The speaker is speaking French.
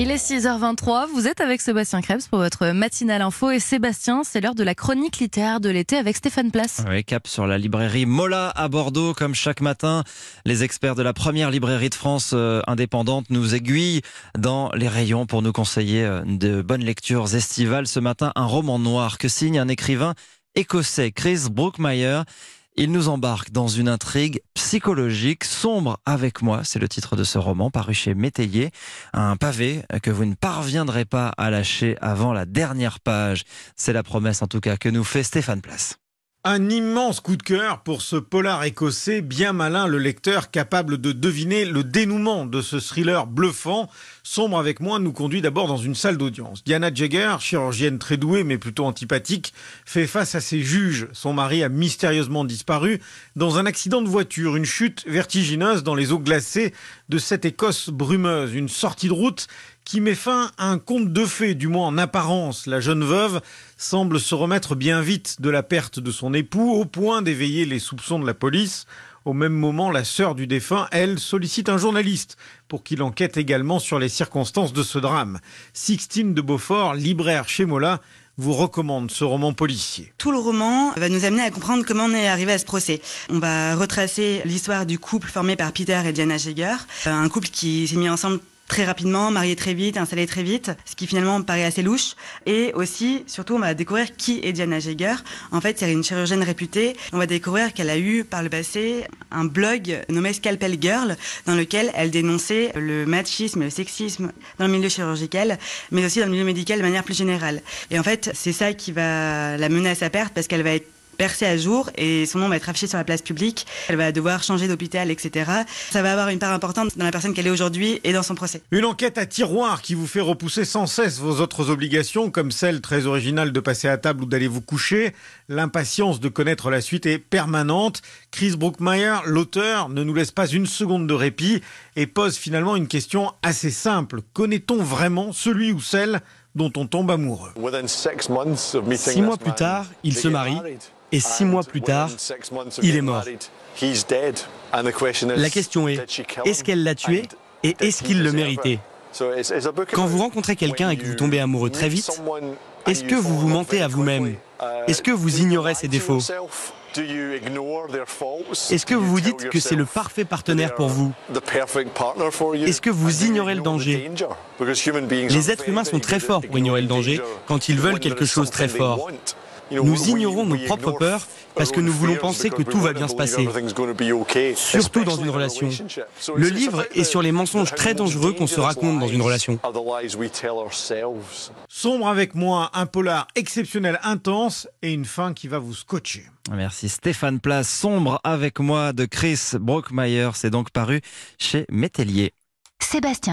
Il est 6h23, vous êtes avec Sébastien Krebs pour votre matinale info et Sébastien, c'est l'heure de la chronique littéraire de l'été avec Stéphane Place. Oui, cap sur la librairie Mola à Bordeaux, comme chaque matin. Les experts de la première librairie de France euh, indépendante nous aiguillent dans les rayons pour nous conseiller euh, de bonnes lectures estivales. Ce matin, un roman noir que signe un écrivain écossais, Chris Brookmeyer. Il nous embarque dans une intrigue psychologique sombre avec moi. C'est le titre de ce roman paru chez Métayer. Un pavé que vous ne parviendrez pas à lâcher avant la dernière page. C'est la promesse en tout cas que nous fait Stéphane Place. Un immense coup de cœur pour ce polar écossais, bien malin le lecteur, capable de deviner le dénouement de ce thriller bluffant. Sombre avec moi nous conduit d'abord dans une salle d'audience. Diana Jagger, chirurgienne très douée mais plutôt antipathique, fait face à ses juges. Son mari a mystérieusement disparu dans un accident de voiture, une chute vertigineuse dans les eaux glacées de cette Écosse brumeuse, une sortie de route qui met fin à un conte de fées, du moins en apparence. La jeune veuve semble se remettre bien vite de la perte de son époux, au point d'éveiller les soupçons de la police. Au même moment, la sœur du défunt, elle, sollicite un journaliste pour qu'il enquête également sur les circonstances de ce drame. Sixtine de Beaufort, libraire chez Mola, vous recommande ce roman policier. Tout le roman va nous amener à comprendre comment on est arrivé à ce procès. On va retracer l'histoire du couple formé par Peter et Diana Jaeger, un couple qui s'est mis ensemble très rapidement, marié très vite, installé très vite, ce qui finalement paraît assez louche. Et aussi, surtout, on va découvrir qui est Diana Jaeger. En fait, c'est une chirurgienne réputée. On va découvrir qu'elle a eu par le passé un blog nommé Scalpel Girl, dans lequel elle dénonçait le machisme et le sexisme dans le milieu chirurgical, mais aussi dans le milieu médical de manière plus générale. Et en fait, c'est ça qui va la mener à sa perte parce qu'elle va être percée à jour et son nom va être affiché sur la place publique. Elle va devoir changer d'hôpital, etc. Ça va avoir une part importante dans la personne qu'elle est aujourd'hui et dans son procès. Une enquête à tiroir qui vous fait repousser sans cesse vos autres obligations, comme celle très originale de passer à table ou d'aller vous coucher. L'impatience de connaître la suite est permanente. Chris Brookmeyer, l'auteur, ne nous laisse pas une seconde de répit et pose finalement une question assez simple. Connaît-on vraiment celui ou celle dont on tombe amoureux? Six mois plus tard, il se marie et six mois plus tard, il est mort. La question est, est-ce qu'elle l'a tué et est-ce qu'il le méritait? Quand vous rencontrez quelqu'un et que vous tombez amoureux très vite, est-ce que vous vous mentez à vous-même? Est-ce que vous ignorez ses défauts? Est-ce que vous vous dites que c'est le parfait partenaire pour vous? Est-ce que vous ignorez le danger? Les êtres humains sont très forts pour ignorer le danger quand ils veulent quelque chose très fort. Nous ignorons nos propres peurs parce que nous voulons penser que tout va bien se passer, surtout dans une relation. Le livre est sur les mensonges très dangereux qu'on se raconte dans une relation. Sombre avec moi, un polar exceptionnel intense et une fin qui va vous scotcher. Merci Stéphane Place. Sombre avec moi de Chris Brookmeyer. C'est donc paru chez Métellier. Sébastien